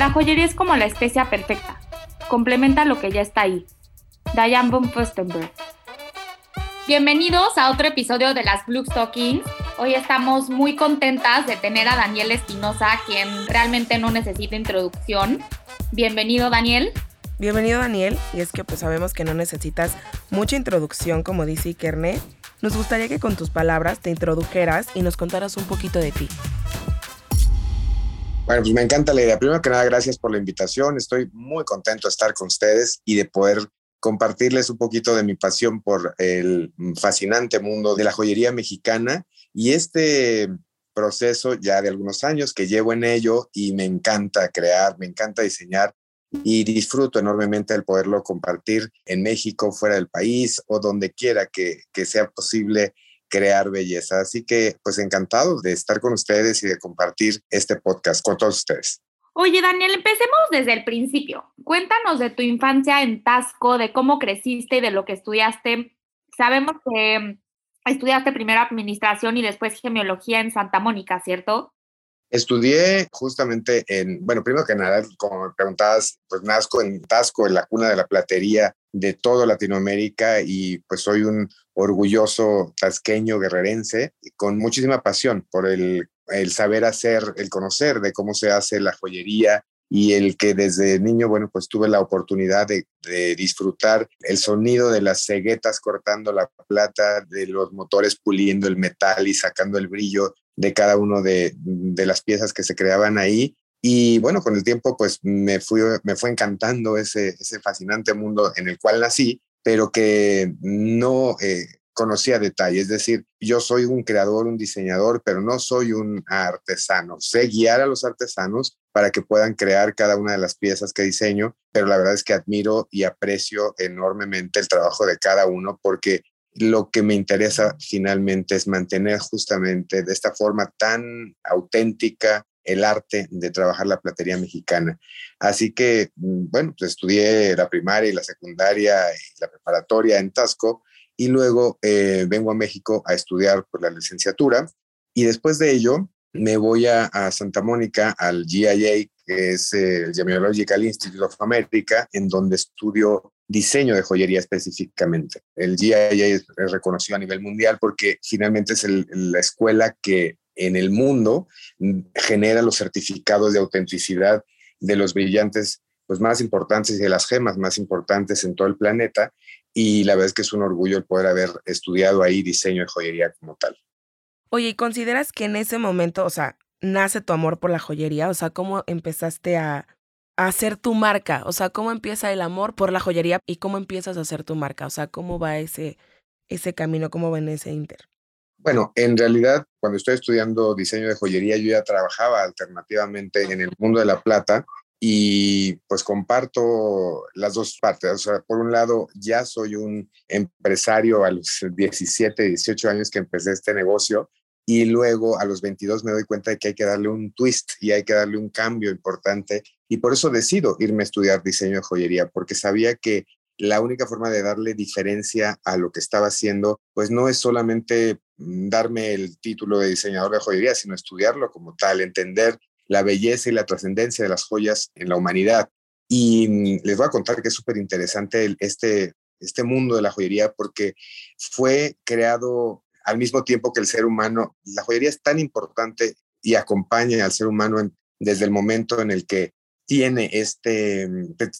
La joyería es como la especia perfecta. Complementa lo que ya está ahí. Diane von Furstenberg. Bienvenidos a otro episodio de las Blue Stockings. Hoy estamos muy contentas de tener a Daniel Espinosa, quien realmente no necesita introducción. Bienvenido, Daniel. Bienvenido, Daniel. Y es que pues sabemos que no necesitas mucha introducción, como dice Ikerne. Nos gustaría que con tus palabras te introdujeras y nos contaras un poquito de ti. Bueno, pues me encanta la idea. Primero que nada, gracias por la invitación. Estoy muy contento de estar con ustedes y de poder compartirles un poquito de mi pasión por el fascinante mundo de la joyería mexicana y este proceso ya de algunos años que llevo en ello y me encanta crear, me encanta diseñar y disfruto enormemente el poderlo compartir en México, fuera del país o donde quiera que, que sea posible crear belleza. Así que pues encantado de estar con ustedes y de compartir este podcast con todos ustedes. Oye, Daniel, empecemos desde el principio. Cuéntanos de tu infancia en Tasco, de cómo creciste y de lo que estudiaste. Sabemos que estudiaste primero administración y después gemiología en Santa Mónica, ¿cierto? Estudié justamente en, bueno, primero que nada, como me preguntabas, pues nazco en Tasco, en la cuna de la platería de toda Latinoamérica y pues soy un orgulloso tasqueño guerrerense con muchísima pasión por el, el saber hacer, el conocer de cómo se hace la joyería y el que desde niño, bueno, pues tuve la oportunidad de, disfrutar el sonido de las ceguetas cortando la plata, de los motores puliendo el metal y sacando el brillo de cada uno de, de, las piezas que se creaban ahí. Y bueno, con el tiempo pues me, fui, me fue encantando ese, ese fascinante mundo en el cual nací, pero que no eh, conocía detalle. Es decir, yo soy un creador, un diseñador, pero no soy un artesano. Sé guiar a los artesanos para que puedan crear cada una de las piezas que diseño, pero la verdad es que admiro y aprecio enormemente el trabajo de cada uno porque lo que me interesa finalmente es mantener justamente de esta forma tan auténtica el arte de trabajar la platería mexicana. Así que, mm, bueno, pues estudié la primaria y la secundaria y la preparatoria en Tasco y luego eh, vengo a México a estudiar por la licenciatura y después de ello me voy a, Santa Mónica al GIA, que es el Gemological Institute of America, en donde estudio diseño de joyería específicamente. El GIA es reconocido a nivel mundial porque finalmente es la escuela que en el mundo genera los certificados de autenticidad de los brillantes pues, más importantes y de las gemas más importantes en todo el planeta. Y la verdad es que es un orgullo el poder haber estudiado ahí diseño de joyería como tal. Oye, ¿y consideras que en ese momento, o sea, nace tu amor por la joyería? O sea, ¿cómo empezaste a hacer tu marca? O sea, ¿cómo empieza el amor por la joyería y cómo empiezas a hacer tu marca? O sea, ¿cómo va ese, ese camino? ¿Cómo va en ese inter? Bueno, en realidad, cuando estoy estudiando diseño de joyería, yo ya trabajaba alternativamente en el mundo de la plata y pues comparto las dos partes. O sea, por un lado, ya soy un empresario a los 17, 18 años que empecé este negocio y luego a los 22 me doy cuenta de que hay que darle un twist y hay que darle un cambio importante y por eso decido irme a estudiar diseño de joyería porque sabía que la única forma de darle diferencia a lo que estaba haciendo pues no es solamente mm, darme el título de diseñador de joyería, sino estudiarlo como tal, entender la belleza y la trascendencia de las joyas en la humanidad. Y mm, les voy a contar que es súper interesante este, este mundo de la joyería porque fue creado al mismo tiempo que el ser humano, la joyería es tan importante y acompaña al ser humano desde el momento en el que tiene este,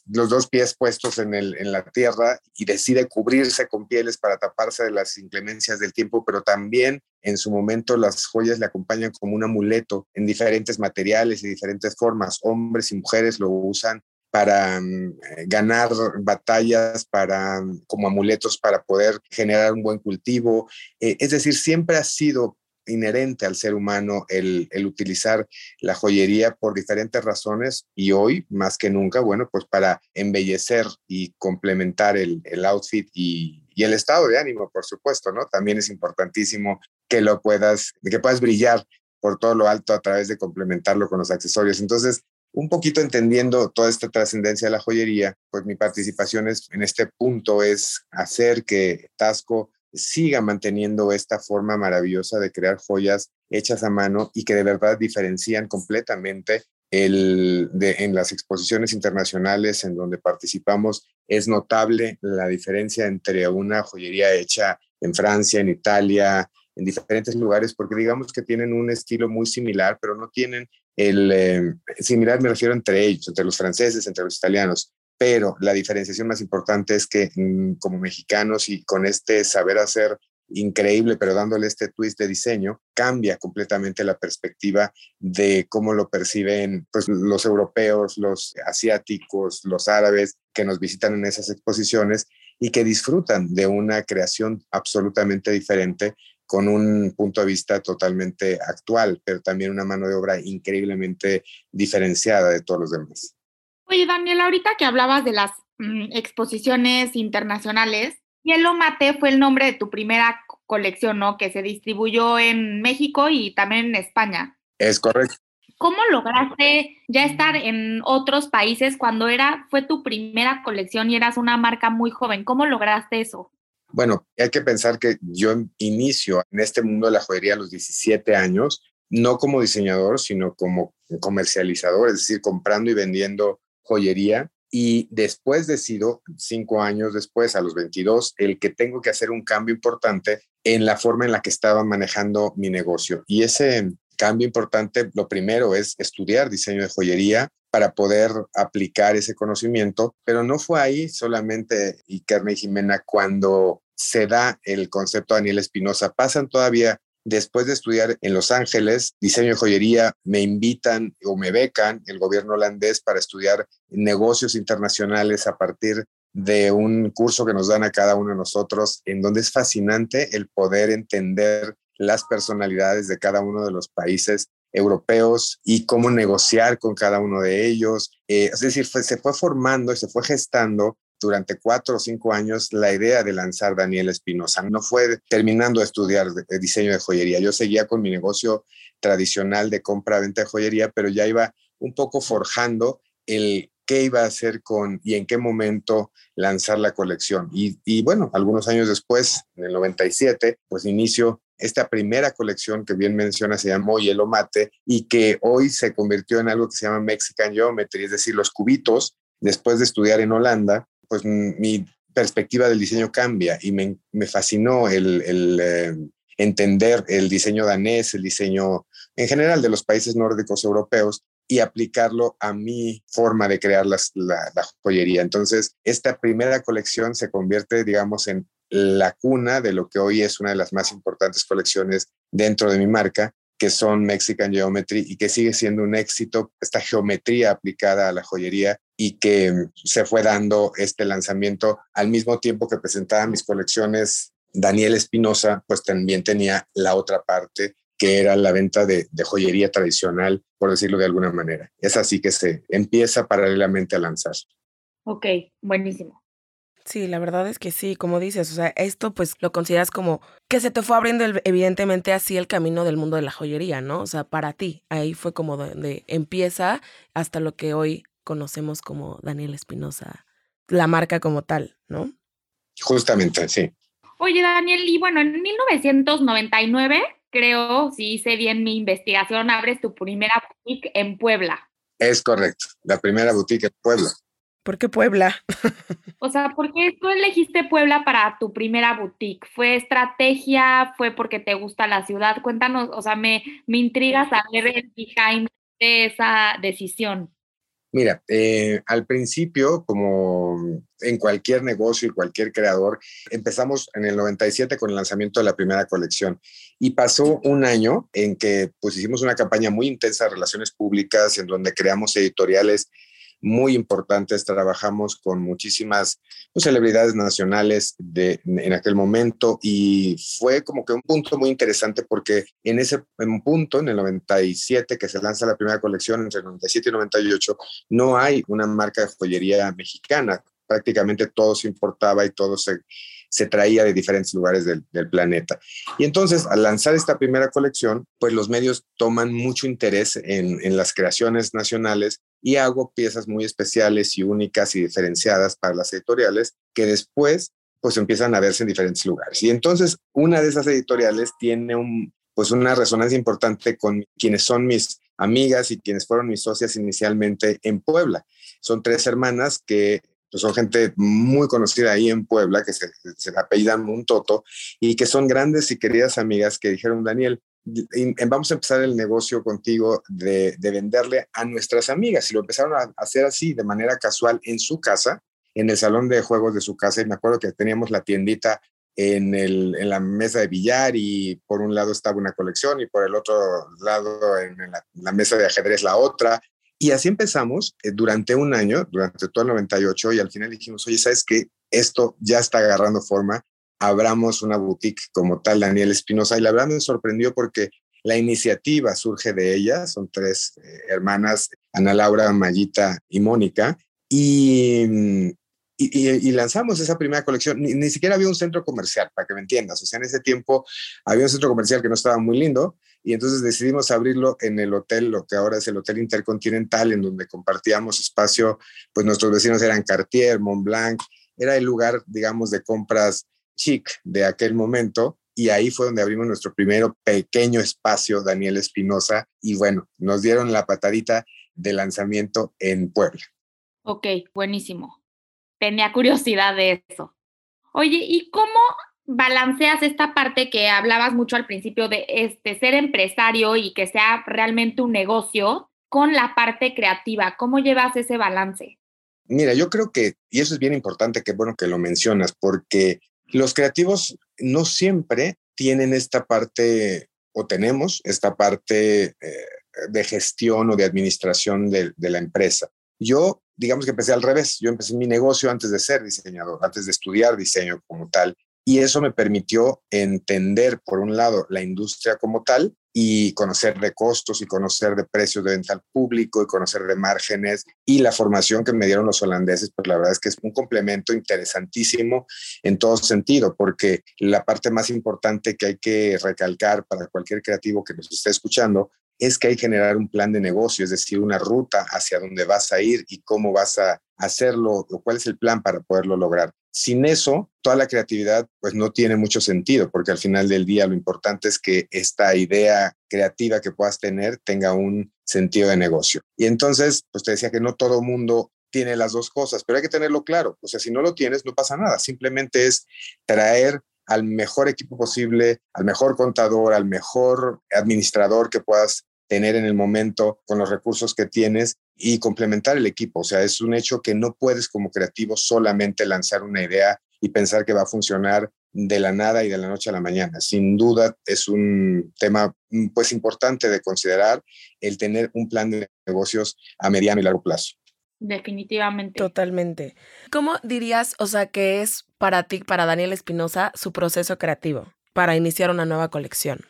los dos pies puestos en la tierra y decide cubrirse con pieles para taparse de las inclemencias del tiempo, pero también en su momento las joyas le acompañan como un amuleto en diferentes materiales y diferentes formas. Hombres y mujeres lo usan para mm, eh, ganar batallas, para mm, como amuletos para poder generar un buen cultivo. Eh, es decir, siempre ha sido inherente al ser humano el, el, utilizar la joyería por diferentes razones y hoy, más que nunca, bueno, pues para embellecer y complementar el, el outfit y, y, el estado de ánimo, por supuesto, ¿no? También es importantísimo que lo puedas, que puedas brillar por todo lo alto a través de complementarlo con los accesorios. Entonces, un poquito entendiendo toda esta trascendencia de la joyería, pues mi participación es, en este punto es hacer que Tasco siga manteniendo esta forma maravillosa de crear joyas hechas a mano y que de verdad diferencian completamente el de, en las exposiciones internacionales en donde participamos es notable la diferencia entre una joyería hecha en Francia, en Italia, en diferentes lugares, porque digamos que tienen un estilo muy similar, pero no tienen el eh, similar, me refiero entre ellos, entre los franceses, entre los italianos. Pero la diferenciación más importante es que mm, como mexicanos y con este saber hacer increíble, pero dándole este twist de diseño, cambia completamente la perspectiva de cómo lo perciben pues, los europeos, los asiáticos, los árabes que nos visitan en esas exposiciones y que disfrutan de una creación absolutamente diferente con un punto de vista totalmente actual, pero también una mano de obra increíblemente diferenciada de todos los demás. Oye, Daniel, ahorita que hablabas de las mm, exposiciones internacionales, Hielo Mate fue el nombre de tu primera colección, ¿no? Que se distribuyó en México y también en España. Es correcto. ¿Cómo lograste ya estar en otros países cuando era, fue tu primera colección y eras una marca muy joven? ¿Cómo lograste eso? Bueno, hay que pensar que yo inicio en este mundo de la joyería a los 17 años, no como diseñador, sino como comercializador, es decir, comprando y vendiendo joyería y después decido, cinco años después, a los 22, el que tengo que hacer un cambio importante en la forma en la que estaba manejando mi negocio. Y ese cambio importante, lo primero es estudiar diseño de joyería para poder aplicar ese conocimiento, pero no fue ahí solamente Iker y Jimena cuando se da el concepto de Daniel Espinosa. Pasan todavía Después de estudiar en Los Ángeles diseño de joyería, me invitan o me becan el gobierno holandés para estudiar negocios internacionales a partir de un curso que nos dan a cada uno de nosotros, en donde es fascinante el poder entender las personalidades de cada uno de los países europeos y cómo negociar con cada uno de ellos. Eh, es decir, se fue formando y se fue gestando durante cuatro o cinco años la idea de lanzar Daniel Espinosa. No fue terminando de estudiar diseño de joyería. Yo seguía con mi negocio tradicional de compra-venta de joyería, pero ya iba un poco forjando el qué iba a hacer con y en qué momento lanzar la colección. Y, y bueno, algunos años después, en el 97, pues inicio esta primera colección que bien menciona se llamó Hielo Mate y que hoy se convirtió en algo que se llama Mexican Geometry, es decir, los cubitos, después de estudiar en Holanda, pues mi perspectiva del diseño cambia y me, fascinó el, eh, entender el diseño danés, el diseño en general de los países nórdicos europeos y aplicarlo a mi forma de crear la, la, joyería. Entonces, esta primera colección se convierte, digamos, en la cuna de lo que hoy es una de las más importantes colecciones dentro de mi marca que son Mexican Geometry y que sigue siendo un éxito, esta geometría aplicada a la joyería y que se fue dando este lanzamiento al mismo tiempo que presentaba mis colecciones. Daniel Espinosa, pues también tenía la otra parte que era la venta de, de, joyería tradicional, por decirlo de alguna manera. Es así que se empieza paralelamente a lanzar. Ok, buenísimo. Sí, la verdad es que sí, como dices, o sea, esto pues lo consideras como que se te fue abriendo evidentemente así el camino del mundo de la joyería, ¿no? O sea, para ti, ahí fue como donde empieza hasta lo que hoy conocemos como Daniel Espinosa, la marca como tal, ¿no? Justamente, sí. Oye, Daniel, y bueno, en 1999, creo, si hice bien mi investigación, abres tu primera boutique en Puebla. Es correcto, la primera boutique en Puebla. ¿Por qué Puebla? o sea, ¿por qué tú elegiste Puebla para tu primera boutique? ¿Fue estrategia? ¿Fue porque te gusta la ciudad? Cuéntanos, o sea, me, me intriga saber el behind de esa decisión. Mira, eh, al principio, como en cualquier negocio y cualquier creador, empezamos en el 97 con el lanzamiento de la primera colección y pasó un año en que pues hicimos una campaña muy intensa de relaciones públicas en donde creamos editoriales muy importantes. Trabajamos con muchísimas pues, celebridades nacionales de, en aquel momento y fue como que un punto muy interesante porque en ese punto, en el 97, que se lanza la primera colección, entre el 97 y 98, no hay una marca de joyería mexicana. Prácticamente todo se importaba y todo se se traía de diferentes lugares del, planeta. Y entonces, al lanzar esta primera colección, pues los medios toman mucho interés en, en las creaciones nacionales y hago piezas muy especiales y únicas y diferenciadas para las editoriales que después pues empiezan a verse en diferentes lugares. Y entonces una de esas editoriales tiene un, pues una resonancia importante con quienes son mis amigas y quienes fueron mis socias inicialmente en Puebla. Son tres hermanas que pues, son gente muy conocida ahí en Puebla, que se, se apellidan Muntoto y que son grandes y queridas amigas que dijeron, Daniel, vamos a empezar el negocio contigo de, venderle a nuestras amigas. Y lo empezaron a hacer así, de manera casual, en su casa, en el salón de juegos de su casa. Y me acuerdo que teníamos la tiendita en, la mesa de billar y por un lado estaba una colección y por el otro lado en la, mesa de ajedrez la otra. Y así empezamos eh, durante un año, durante todo el 98, y al final dijimos, oye, ¿sabes qué? Esto ya está agarrando forma abramos una boutique como tal, Daniel Espinosa, y la verdad me sorprendió porque la iniciativa surge de ella, son tres eh, hermanas, Ana Laura, Mayita y Mónica, y, y, lanzamos esa primera colección. Ni, siquiera había un centro comercial, para que me entiendas, o sea, en ese tiempo había un centro comercial que no estaba muy lindo, y entonces decidimos abrirlo en el hotel, lo que ahora es el Hotel Intercontinental, en donde compartíamos espacio, pues nuestros vecinos eran Cartier, Montblanc, era el lugar, digamos, de compras chic de aquel momento y ahí fue donde abrimos nuestro primero pequeño espacio, Daniel Espinosa, y bueno, nos dieron la patadita de lanzamiento en Puebla. Ok, buenísimo. Tenía curiosidad de eso. Oye, ¿y cómo balanceas esta parte que hablabas mucho al principio de este, ser empresario y que sea realmente un negocio con la parte creativa? ¿Cómo llevas ese balance? Mira, yo creo que, y eso es bien importante, que bueno que lo mencionas, porque los creativos no siempre tienen esta parte o tenemos esta parte eh, de gestión o de administración de, de, la empresa. Yo, digamos que empecé al revés. Yo empecé mi negocio antes de ser diseñador, antes de estudiar diseño como tal. Y eso me permitió entender, por un lado, la industria como tal y conocer de costos y conocer de precios de venta al público y conocer de márgenes y la formación que me dieron los holandeses, pues la verdad es que es un complemento interesantísimo en todo sentido, porque la parte más importante que hay que recalcar para cualquier creativo que nos esté escuchando es que hay que generar un plan de negocio, es decir, una ruta hacia dónde vas a ir y cómo vas a hacerlo o cuál es el plan para poderlo lograr. Sin eso, toda la creatividad pues no tiene mucho sentido, porque al final del día lo importante es que esta idea creativa que puedas tener tenga un sentido de negocio. Y entonces, pues te decía que no todo mundo tiene las dos cosas, pero hay que tenerlo claro. O sea, si no lo tienes, no pasa nada. Simplemente es traer al mejor equipo posible, al mejor contador, al mejor administrador que puedas tener en el momento con los recursos que tienes y complementar el equipo. O sea, es un hecho que no puedes como creativo solamente lanzar una idea y pensar que va a funcionar de la nada y de la noche a la mañana. Sin duda es un tema mm, pues importante de considerar el tener un plan de negocios a mediano y largo plazo. Definitivamente. Totalmente. ¿Cómo dirías, o sea, que es para ti, para Daniel Espinosa, su proceso creativo para iniciar una nueva colección?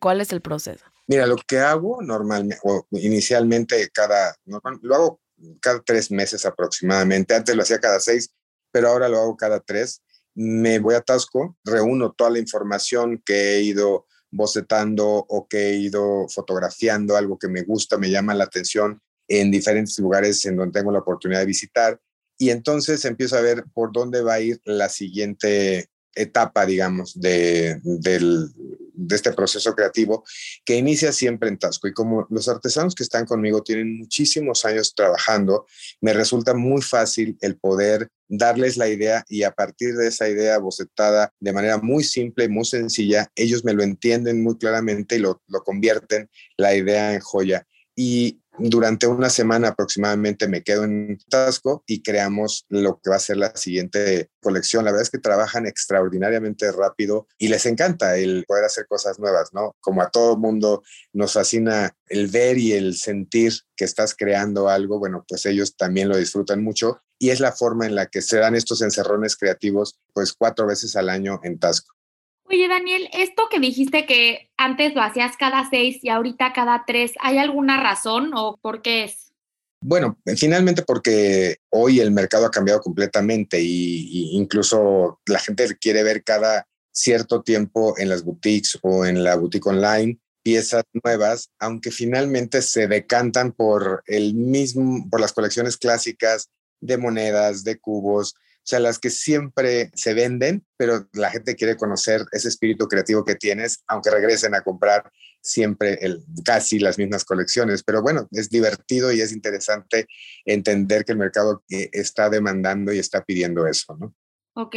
¿Cuál es el proceso? Mira, lo que hago normalmente, o inicialmente cada, lo hago cada tres meses aproximadamente. Antes lo hacía cada seis, pero ahora lo hago cada tres. Me voy a Tasco, reúno toda la información que he ido bocetando o que he ido fotografiando, algo que me gusta, me llama la atención en diferentes lugares en donde tengo la oportunidad de visitar. Y entonces empiezo a ver por dónde va a ir la siguiente etapa, digamos, de, de este proceso creativo que inicia siempre en Tasco. Y como los artesanos que están conmigo tienen muchísimos años trabajando, me resulta muy fácil el poder darles la idea y a partir de esa idea bocetada de manera muy simple, muy sencilla, ellos me lo entienden muy claramente y lo, lo convierten la idea en joya. Y durante una semana aproximadamente me quedo en Tasco y creamos lo que va a ser la siguiente colección. La verdad es que trabajan extraordinariamente rápido y les encanta el poder hacer cosas nuevas, ¿no? Como a todo mundo nos fascina el ver y el sentir que estás creando algo, bueno, pues ellos también lo disfrutan mucho y es la forma en la que se dan estos encerrones creativos pues cuatro veces al año en Tasco. Oye, Daniel, esto que dijiste que antes lo hacías cada seis y ahorita cada tres, ¿hay alguna razón o por qué es? Bueno, finalmente porque hoy el mercado ha cambiado completamente y, incluso la gente quiere ver cada cierto tiempo en las boutiques o en la boutique online piezas nuevas, aunque finalmente se decantan por el mismo, por las colecciones clásicas de monedas, de cubos, o sea, las que siempre se venden, pero la gente quiere conocer ese espíritu creativo que tienes, aunque regresen a comprar siempre el, casi las mismas colecciones. Pero bueno, es divertido y es interesante entender que el mercado eh, está demandando y está pidiendo eso, ¿no? Ok.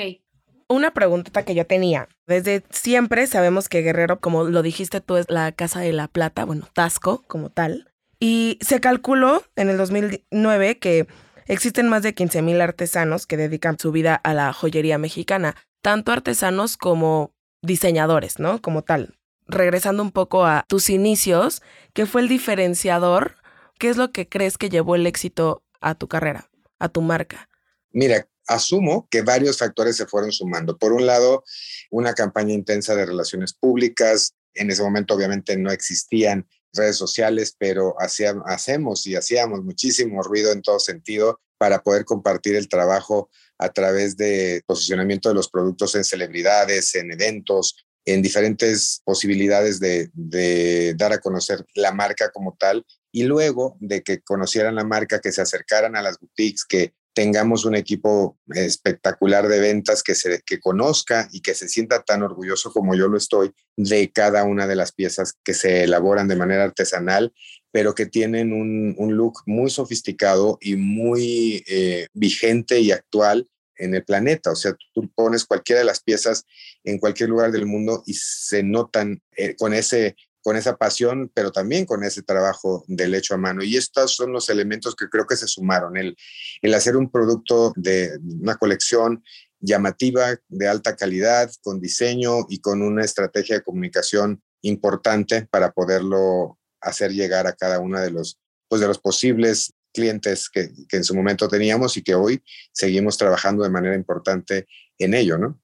Una pregunta que yo tenía. Desde siempre sabemos que Guerrero, como lo dijiste tú, es la Casa de la Plata, bueno, Tasco como tal. Y se calculó en el 2009 que Existen más de 15.000 artesanos que dedican su vida a la joyería mexicana, tanto artesanos como diseñadores, ¿no? Como tal. Regresando un poco a tus inicios, ¿qué fue el diferenciador? ¿Qué es lo que crees que llevó el éxito a tu carrera, a tu marca? Mira, asumo que varios factores se fueron sumando. Por un lado, una campaña intensa de relaciones públicas. En ese momento obviamente no existían redes sociales, pero hacemos y hacíamos muchísimo ruido en todo sentido para poder compartir el trabajo a través de posicionamiento de los productos en celebridades, en eventos, en diferentes posibilidades de, de, dar a conocer la marca como tal. Y luego de que conocieran la marca, que se acercaran a las boutiques, que tengamos un equipo espectacular de ventas que, se, que conozca y que se sienta tan orgulloso como yo lo estoy de cada una de las piezas que se elaboran de manera artesanal, pero que tienen un, look muy sofisticado y muy eh, vigente y actual en el planeta. O sea, tú pones cualquiera de las piezas en cualquier lugar del mundo y se notan eh, con ese con esa pasión, pero también con ese trabajo del hecho a mano. Y estos son los elementos que creo que se sumaron. El, el hacer un producto de una colección llamativa, de alta calidad, con diseño y con una estrategia de comunicación importante para poderlo hacer llegar a cada uno de los, pues de los posibles clientes que, que en su momento teníamos y que hoy seguimos trabajando de manera importante en ello, ¿no?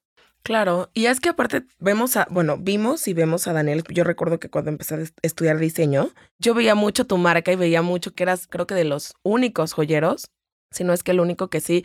Claro, y es que aparte vemos a, bueno, vimos y vemos a Daniel, yo recuerdo que cuando empecé a estudiar diseño, yo veía mucho tu marca y veía mucho que eras, creo que de los únicos joyeros, si no es que el único que sí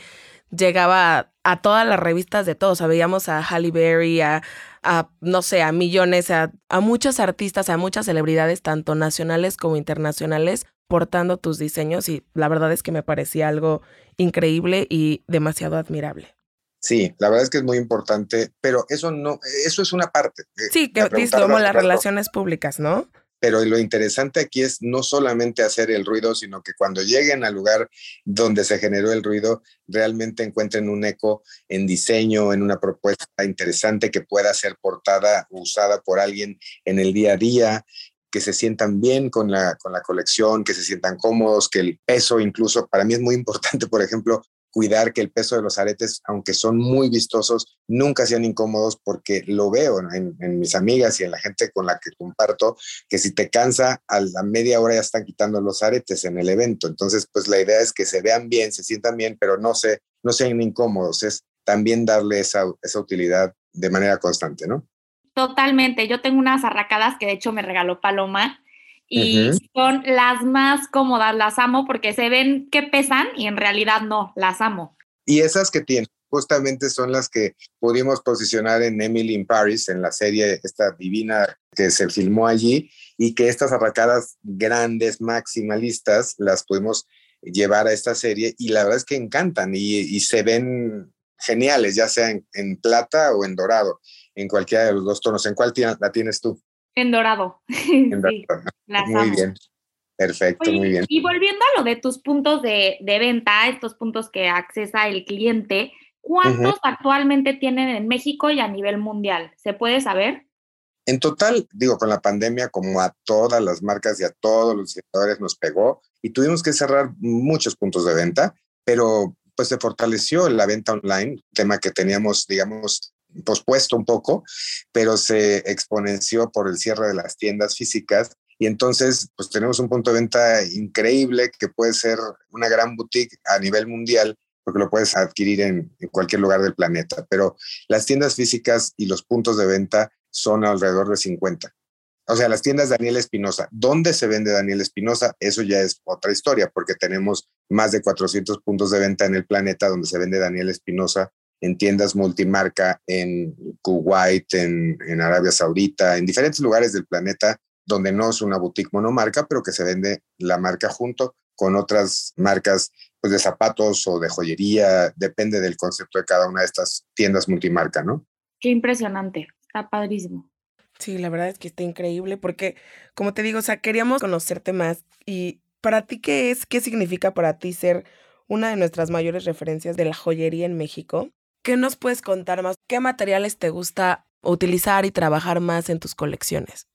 llegaba a, todas las revistas de todos, o sea, veíamos a Halle Berry, a, a no sé, a millones, a, a muchos artistas, a muchas celebridades, tanto nacionales como internacionales, portando tus diseños y la verdad es que me parecía algo increíble y demasiado admirable. Sí, la verdad es que es muy importante, pero eso no, eso es una parte. Sí, que como las relaciones públicas, ¿no? Pero lo interesante aquí es no solamente hacer el ruido, sino que cuando lleguen al lugar donde se generó el ruido, realmente encuentren un eco en diseño, en una propuesta interesante que pueda ser portada o usada por alguien en el día a día que se sientan bien con la, con la colección, que se sientan cómodos, que el peso incluso, para mí es muy importante, por ejemplo, cuidar que el peso de los aretes, aunque son muy vistosos, nunca sean incómodos porque lo veo en, mis amigas y en la gente con la que comparto, que si te cansa, a la media hora ya están quitando los aretes en el evento. Entonces, pues la idea es que se vean bien, se sientan bien, pero no, se, no sean incómodos. Es también darle esa, esa utilidad de manera constante, ¿no? Totalmente. Yo tengo unas arracadas que de hecho me regaló Paloma y son las más cómodas, las amo porque se ven que pesan y en realidad no, las amo. Y esas que tienen, justamente son las que pudimos posicionar en Emily in Paris, en la serie esta divina que se filmó allí, y que estas arracadas grandes, maximalistas, las pudimos llevar a esta serie y la verdad es que encantan y, se ven geniales, ya sea en, plata o en dorado, en cualquiera de los dos tonos. ¿En cuál la tienes tú? En dorado. muy bien. Perfecto, muy bien. Y volviendo a lo de tus puntos de, venta, estos puntos que accesa el cliente, ¿cuántos actualmente tienen en México y a nivel mundial? ¿Se puede saber? En total, digo, con la pandemia, como a todas las marcas y a todos los diseñadores nos pegó y tuvimos que cerrar muchos puntos de venta, pero pues se fortaleció la venta online, tema que teníamos, digamos, pospuesto un poco, pero se exponenció por el cierre de las tiendas físicas y entonces pues tenemos un punto de venta increíble que puede ser una gran boutique a nivel mundial porque lo puedes adquirir en, cualquier lugar del planeta, pero las tiendas físicas y los puntos de venta son alrededor de 50. O sea, las tiendas Daniel Espinosa, ¿dónde se vende Daniel Espinosa? Eso ya es otra historia, porque tenemos más de 400 puntos de venta en el planeta donde se vende Daniel Espinosa en tiendas multimarca en Kuwait, en, en, Arabia Saudita, en diferentes lugares del planeta donde no es una boutique monomarca, pero que se vende la marca junto con otras marcas pues, de zapatos o de joyería, depende del concepto de cada una de estas tiendas multimarca, ¿no? Qué impresionante, está padrísimo. Sí, la verdad es que está increíble porque, como te digo, o sea, queríamos conocerte más y para ti, ¿qué es? ¿Qué significa para ti ser una de nuestras mayores referencias de la joyería en México? ¿Qué nos puedes contar más? ¿Qué materiales te gusta utilizar y trabajar más en tus colecciones?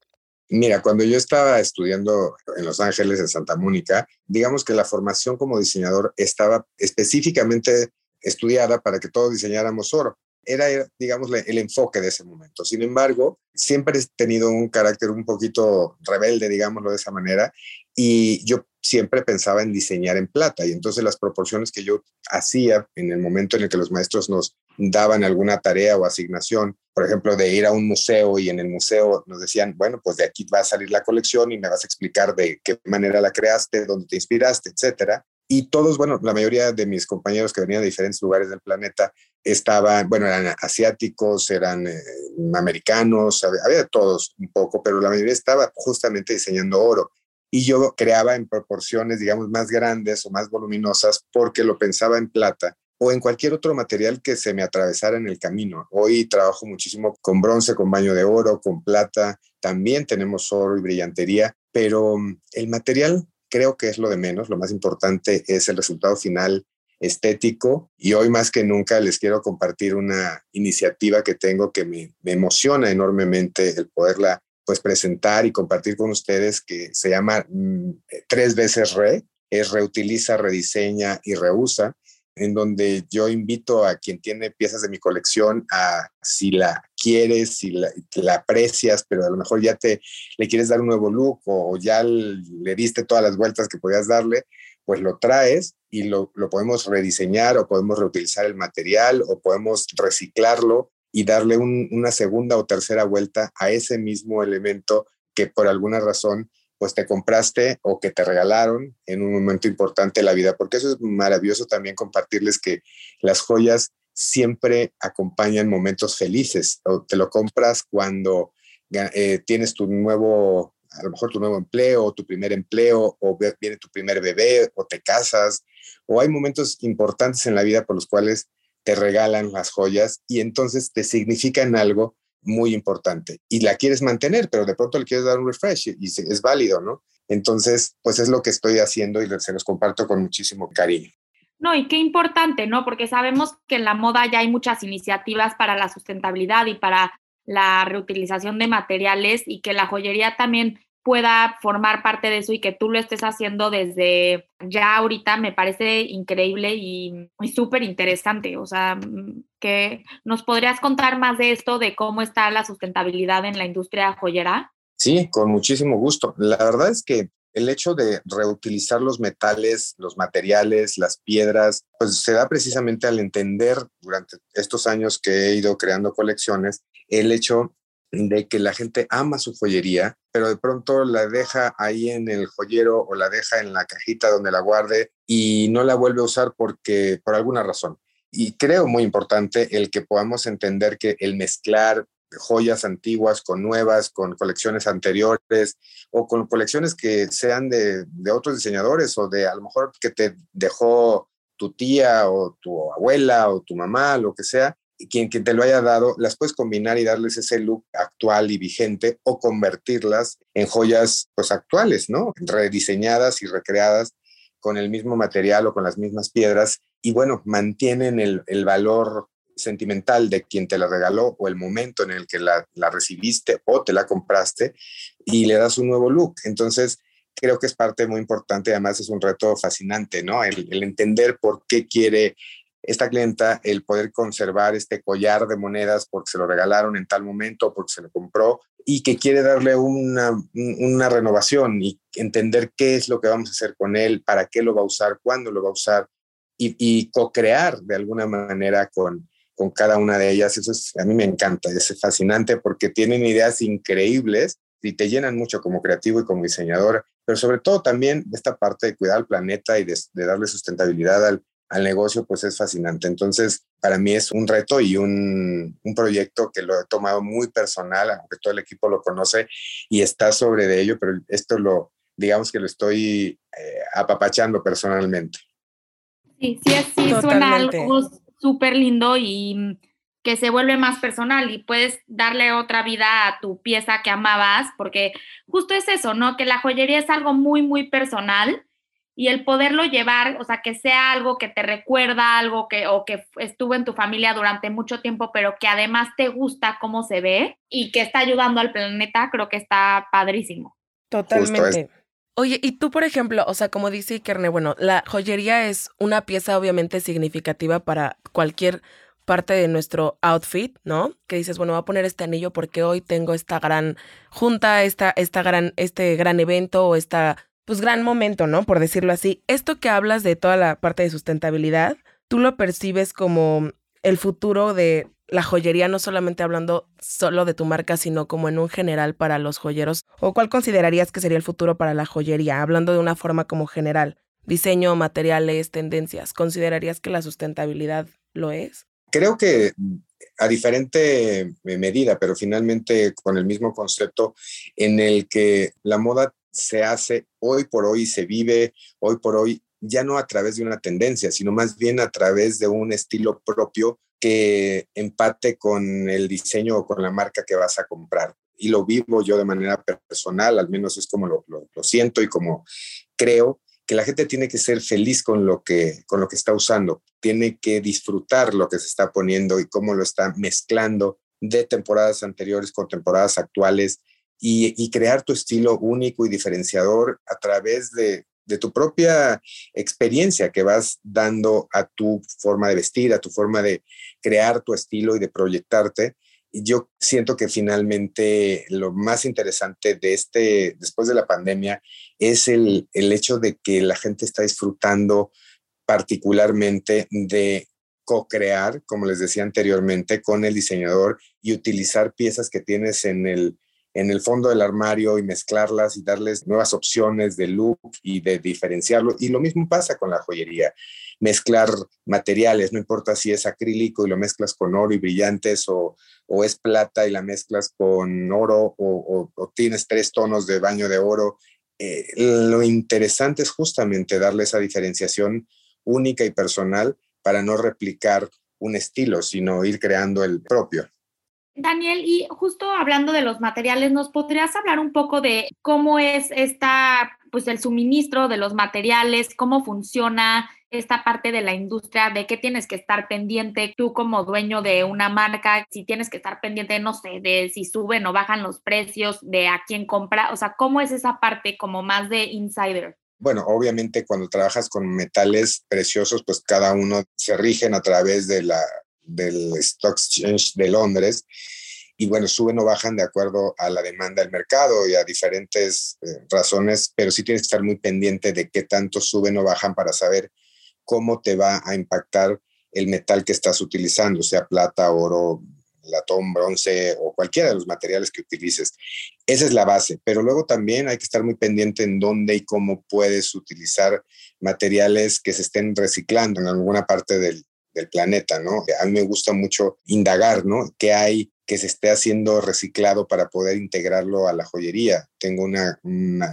Mira, cuando yo estaba estudiando en Los Ángeles, en Santa Mónica, digamos que la formación como diseñador estaba específicamente estudiada para que todos diseñáramos oro era, digamos, el enfoque de ese momento. Sin embargo, siempre he tenido un carácter un poquito rebelde, digámoslo de esa manera, y yo siempre pensaba en diseñar en plata. Y entonces las proporciones que yo hacía en el momento en el que los maestros nos daban alguna tarea o asignación, por ejemplo, de ir a un museo y en el museo nos decían, bueno, pues de aquí va a salir la colección y me vas a explicar de qué manera la creaste, dónde te inspiraste, etcétera. Y todos, bueno, la mayoría de mis compañeros que venían de diferentes lugares del planeta estaban, bueno, eran asiáticos, eran eh, americanos, había, de todos un poco, pero la mayoría estaba justamente diseñando oro. Y yo creaba en proporciones, digamos, más grandes o más voluminosas porque lo pensaba en plata o en cualquier otro material que se me atravesara en el camino. Hoy trabajo muchísimo con bronce, con baño de oro, con plata, también tenemos oro y brillantería, pero mm, el material creo que es lo de menos, lo más importante es el resultado final estético y hoy más que nunca les quiero compartir una iniciativa que tengo que me, emociona enormemente el poderla pues presentar y compartir con ustedes que se llama mm, tres veces re, es reutiliza, rediseña y reusa en donde yo invito a quien tiene piezas de mi colección a, si la quieres, si la, aprecias, pero a lo mejor ya te le quieres dar un nuevo look o, ya le diste todas las vueltas que podías darle, pues lo traes y lo, podemos rediseñar o podemos reutilizar el material o podemos reciclarlo y darle una segunda o tercera vuelta a ese mismo elemento que por alguna razón pues te compraste o que te regalaron en un momento importante de la vida, porque eso es maravilloso también compartirles que las joyas siempre acompañan momentos felices, o te lo compras cuando eh, tienes tu nuevo, a lo mejor tu nuevo empleo, tu primer empleo, o viene tu primer bebé, o te casas, o hay momentos importantes en la vida por los cuales te regalan las joyas y entonces te significan algo muy importante y la quieres mantener, pero de pronto le quieres dar un refresh y es válido, ¿no? Entonces, pues es lo que estoy haciendo y se los comparto con muchísimo cariño. No, y qué importante, ¿no? Porque sabemos que en la moda ya hay muchas iniciativas para la sustentabilidad y para la reutilización de materiales y que la joyería también pueda formar parte de eso y que tú lo estés haciendo desde ya ahorita me parece increíble y, súper interesante. O sea, mm, que nos podrías contar más de esto, de cómo está la sustentabilidad en la industria joyera. Sí, con muchísimo gusto. La verdad es que el hecho de reutilizar los metales, los materiales, las piedras, pues se da precisamente al entender durante estos años que he ido creando colecciones, el hecho de que la gente ama su joyería, pero de pronto la deja ahí en el joyero o la deja en la cajita donde la guarde y no la vuelve a usar porque por alguna razón. Y creo muy importante el que podamos entender que el mezclar joyas antiguas con nuevas, con colecciones anteriores o con colecciones que sean de, de otros diseñadores o de a lo mejor que te dejó tu tía o tu abuela o tu mamá, lo que sea, quien, te lo haya dado, las puedes combinar y darles ese look actual y vigente o convertirlas en joyas pues actuales, ¿no? Rediseñadas y recreadas con el mismo material o con las mismas piedras y bueno, mantienen el, valor sentimental de quien te la regaló o el momento en el que la, recibiste o te la compraste y le das un nuevo look. Entonces, creo que es parte muy importante, además es un reto fascinante, ¿no? El entender por qué quiere esta clienta el poder conservar este collar de monedas porque se lo regalaron en tal momento, porque se lo compró y que quiere darle una, una renovación y entender qué es lo que vamos a hacer con él, para qué lo va a usar, cuándo lo va a usar y, y co-crear de alguna manera con, con cada una de ellas. Eso es, a mí me encanta, es fascinante porque tienen ideas increíbles y te llenan mucho como creativo y como diseñador, pero sobre todo también esta parte de cuidar al planeta y de, de darle sustentabilidad al, al negocio, pues es fascinante. Entonces, para mí es un reto y un, un, proyecto que lo he tomado muy personal, aunque todo el equipo lo conoce y está sobre de ello, pero esto lo, digamos que lo estoy eh, apapachando personalmente. Sí, sí, sí, suena algo súper lindo y mm, que se vuelve más personal y puedes darle otra vida a tu pieza que amabas, porque justo es eso, ¿no? Que la joyería es algo muy, muy personal y el poderlo llevar, o sea, que sea algo que te recuerda, algo que o que estuvo en tu familia durante mucho tiempo, pero que además te gusta cómo se ve y que está ayudando al planeta, creo que está padrísimo. Totalmente. Oye, y tú, por ejemplo, o sea, como dice Ikerne, bueno, la joyería es una pieza obviamente significativa para cualquier parte de nuestro outfit, ¿no? Que dices, bueno, voy a poner este anillo porque hoy tengo esta gran junta, esta, esta gran, este gran evento o esta, pues, gran momento, ¿no? Por decirlo así. Esto que hablas de toda la parte de sustentabilidad, tú lo percibes como el futuro de la joyería, no solamente hablando solo de tu marca, sino como en un general para los joyeros? ¿O cuál considerarías que sería el futuro para la joyería, hablando de una forma como general? Diseño, materiales, tendencias. ¿Considerarías que la sustentabilidad lo es? Creo que a diferente medida, pero finalmente con el mismo concepto en el que la moda se hace hoy por hoy, se vive hoy por hoy, ya no a través de una tendencia, sino más bien a través de un estilo propio que empate con el diseño o con la marca que vas a comprar. Y lo vivo yo de manera personal, al menos es como lo, siento y como creo que la gente tiene que ser feliz con lo que, con lo que está usando, tiene que disfrutar lo que se está poniendo y cómo lo está mezclando de temporadas anteriores con temporadas actuales y crear tu estilo único y diferenciador a través de, tu propia experiencia que vas dando a tu forma de vestir, a tu forma de crear tu estilo y de proyectarte. Y yo siento que finalmente lo más interesante de este, después de la pandemia, es el, el hecho de que la gente está disfrutando particularmente de co-crear, como les decía anteriormente, con el diseñador y utilizar piezas que tienes en el, en el fondo del armario y mezclarlas y darles nuevas opciones de look y de diferenciarlo. Y lo mismo pasa con la joyería. Mezclar materiales, no importa si es acrílico y lo mezclas con oro y brillantes o, o es plata y la mezclas con oro o, tienes tres tonos de baño de oro. Eh, lo interesante es justamente darle esa diferenciación única y personal para no replicar un estilo, sino ir creando el propio. Daniel, y justo hablando de los materiales, ¿nos podrías hablar un poco de cómo es esta, pues el suministro de los materiales, cómo funciona esta parte de la industria, de qué tienes que estar pendiente tú como dueño de una marca, si tienes que estar pendiente, no sé, de si suben o bajan los precios, de a quién compra, o sea, ¿cómo es esa parte como más de insider? Bueno, obviamente cuando trabajas con metales preciosos, pues cada uno se rigen a través de la del Stock Exchange de Londres. Y bueno, suben o bajan de acuerdo a la demanda del mercado y a diferentes eh, razones, pero sí tienes que estar muy pendiente de qué tanto suben o bajan para saber cómo te va a impactar el metal que estás utilizando, sea plata, oro, latón, bronce o cualquiera de los materiales que utilices. Esa es la base, pero luego también hay que estar muy pendiente en dónde y cómo puedes utilizar materiales que se estén reciclando en alguna parte del, del planeta, ¿no? A mí me gusta mucho indagar, ¿no? ¿Qué hay que se esté haciendo reciclado para poder integrarlo a la joyería? Tengo una,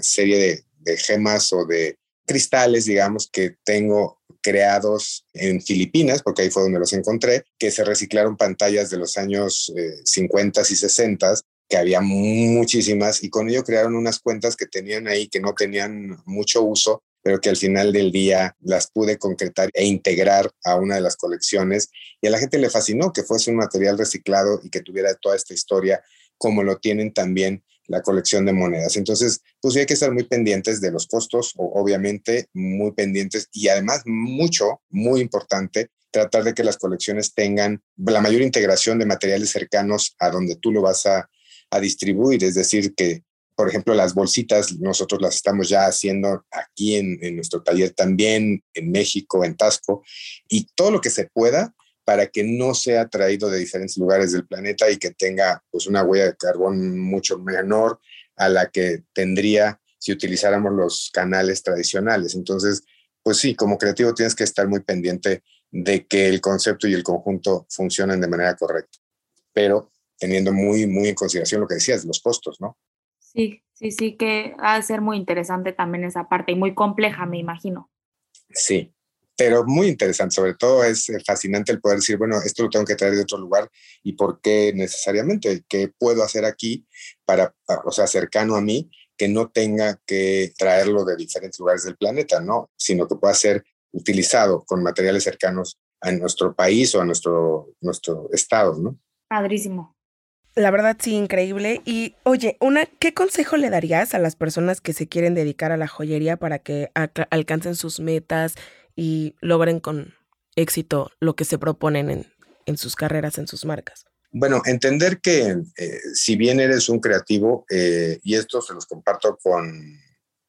serie de, gemas o de cristales, digamos, que tengo creados en Filipinas, porque ahí fue donde los encontré, que se reciclaron pantallas de los años 50 eh, y 60 que había muchísimas y con ello crearon unas cuentas que tenían ahí que no tenían mucho uso pero que al final del día las pude concretar e integrar a una de las colecciones y a la gente le fascinó que fuese un material reciclado y que tuviera toda esta historia como lo tienen también la colección de monedas. Entonces, pues hay que estar muy pendientes de los costos, obviamente, muy pendientes y además mucho, muy importante, tratar de que las colecciones tengan la mayor integración de materiales cercanos a donde tú lo vas a, a distribuir, es decir, que por ejemplo, las bolsitas, nosotros las estamos ya haciendo aquí en, nuestro taller también, en México, en Tasco, y todo lo que se pueda para que no sea traído de diferentes lugares del planeta y que tenga pues una huella de carbón mucho menor a la que tendría si utilizáramos los canales tradicionales. Entonces, pues sí, como creativo tienes que estar muy pendiente de que el concepto y el conjunto funcionen de manera correcta, pero teniendo muy, muy en consideración lo que decías, los costos, ¿no? Sí, Sí, sí, que ha de ser muy interesante también esa parte y muy compleja, me imagino. Sí, pero muy interesante. Sobre todo es eh, fascinante el poder decir, bueno, esto lo tengo que traer de otro lugar y por qué necesariamente, qué puedo hacer aquí para, o sea, cercano a mí, que no tenga que traerlo de diferentes lugares del planeta, ¿no? Sino que pueda ser utilizado con materiales cercanos a nuestro país o a nuestro, nuestro estado, ¿no? Padrísimo. La verdad, sí, increíble. Y oye, una, ¿qué consejo le darías a las personas que se quieren dedicar a la joyería para que alcancen sus metas y logren con éxito lo que se proponen en, en sus carreras, en sus marcas? Bueno, entender que eh, si bien eres un creativo, eh, y esto se los comparto con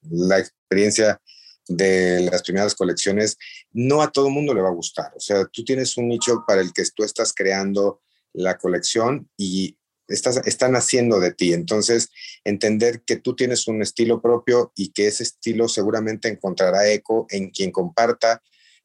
la experiencia de las primeras colecciones, no a todo el mundo le va a gustar. O sea, tú tienes un nicho para el que tú estás creando la colección y estás, están haciendo de ti. Entonces, entender que tú tienes un estilo propio y que ese estilo seguramente encontrará eco en quien comparta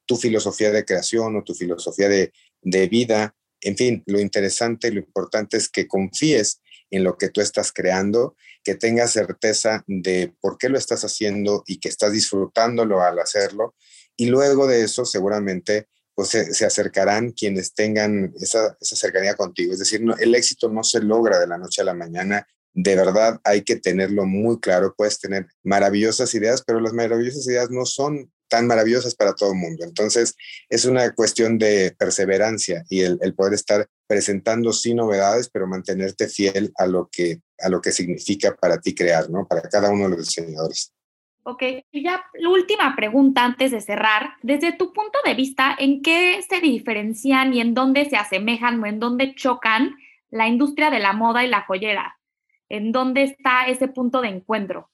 tu filosofía de creación o tu filosofía de, de vida. En fin, lo interesante lo importante es que confíes en lo que tú estás creando, que tengas certeza de por qué lo estás haciendo y que estás disfrutándolo al hacerlo. Y luego de eso, seguramente pues se, acercarán quienes tengan esa, cercanía contigo. Es decir, el éxito no se logra de la noche a la mañana. De verdad hay que tenerlo muy claro. Puedes tener maravillosas ideas, pero las maravillosas ideas no son tan maravillosas para todo el mundo. Entonces, es una cuestión de perseverancia y el, el, poder estar presentando sí novedades, pero mantenerte fiel a lo que a lo que significa para ti crear, ¿no? Para cada uno de los diseñadores. Ok, y ya la última pregunta antes de cerrar. Desde tu punto de vista, ¿en qué se diferencian y en dónde se asemejan o en dónde chocan la industria de la moda y la joyera? ¿En dónde está ese punto de encuentro?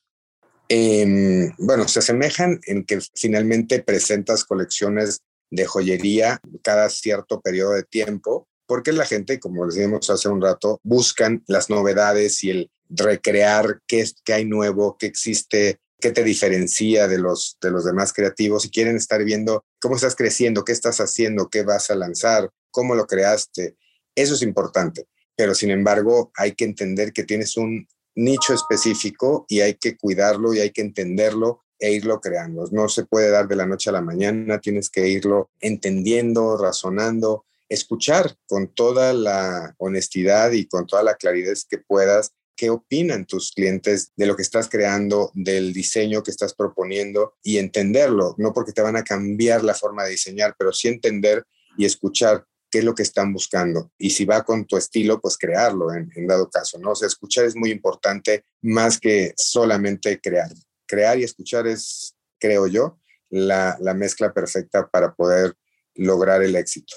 Em, bueno, se asemejan en que finalmente presentas colecciones de joyería cada cierto periodo de tiempo, porque la gente, como decíamos hace un rato, buscan las novedades y el recrear qué, qué hay nuevo, qué existe qué te diferencia de los, de los demás creativos y quieren estar viendo cómo estás creciendo, qué estás haciendo, qué vas a lanzar, cómo lo creaste. Eso es importante, pero sin embargo hay que entender que tienes un nicho específico y hay que cuidarlo y hay que entenderlo e irlo creando. No se puede dar de la noche a la mañana, tienes que irlo entendiendo, razonando, escuchar con toda la honestidad y con toda la claridad que puedas qué opinan tus clientes de lo que estás creando, del diseño que estás proponiendo y entenderlo, no porque te van a cambiar la forma de diseñar, pero sí entender y escuchar qué es lo que están buscando. Y si va con tu estilo, pues crearlo en, dado caso, ¿no? O sea, escuchar es muy importante más que solamente crear. Crear y escuchar es, creo yo, la, mezcla perfecta para poder lograr el éxito.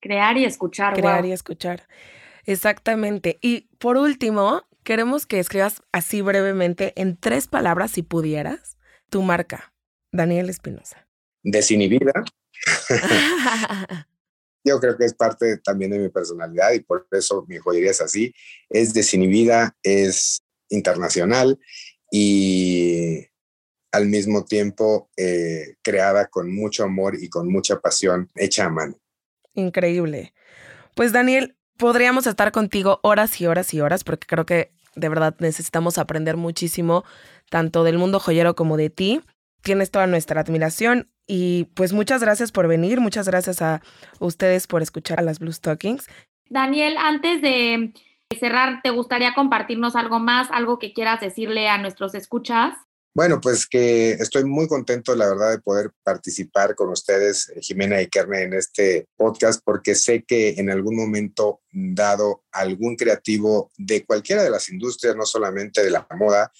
Crear y escuchar. Crear y escuchar. Exactamente. Y por último, Queremos que escribas así brevemente, en tres palabras, si pudieras, tu marca, Daniel Espinosa. Desinhibida. Yo creo que es parte también de mi personalidad y por eso mi joyería es así. Es desinhibida, es internacional y al mismo tiempo eh, creada con mucho amor y con mucha pasión, hecha a mano. Increíble. Pues Daniel, podríamos estar contigo horas y horas y horas porque creo que de verdad necesitamos aprender muchísimo, tanto del mundo joyero como de ti. Tienes toda nuestra admiración y pues muchas gracias por venir, muchas gracias a ustedes por escuchar a las Blue Stockings. Daniel, antes de cerrar, ¿te gustaría compartirnos algo más, algo que quieras decirle a nuestros escuchas? Bueno, pues que estoy muy contento, la verdad, de poder participar con ustedes, Jimena y Kerne, en este podcast, porque sé que en algún momento dado algún creativo de cualquiera de las industrias, no solamente de la moda,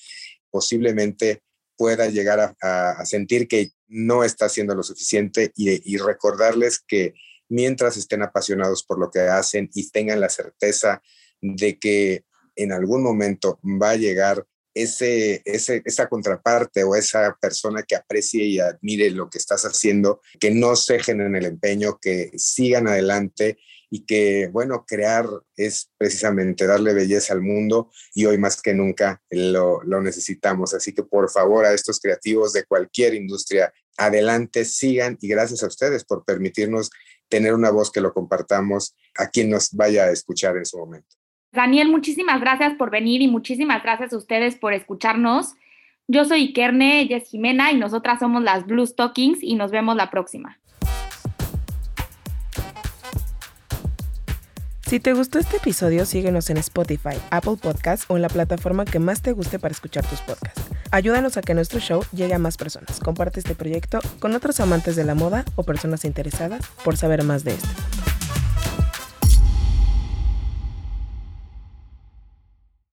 posiblemente pueda llegar a, sentir que no está haciendo lo suficiente y, y recordarles que mientras estén apasionados por lo que hacen y tengan la certeza de que en algún momento va a llegar ese, esa contraparte o esa persona que aprecie y admire lo que estás haciendo, que no cejen en el empeño, que sigan adelante y que, bueno, crear es precisamente darle belleza al mundo y hoy más que nunca lo, lo necesitamos. Así que por favor a estos creativos de cualquier industria, adelante, sigan y gracias a ustedes por permitirnos tener una voz que lo compartamos a quien nos vaya a escuchar en su momento. Daniel, muchísimas gracias por venir y muchísimas gracias a ustedes por escucharnos. Yo soy Ikerne, ella es Jimena y nosotras somos las Blue Stockings y nos vemos la próxima. Si te gustó este episodio, síguenos en Spotify, Apple Podcasts o en la plataforma que más te guste para escuchar tus podcasts. Ayúdanos a que nuestro show llegue a más personas. Comparte este proyecto con otros amantes de la moda o personas interesadas por saber más de esto.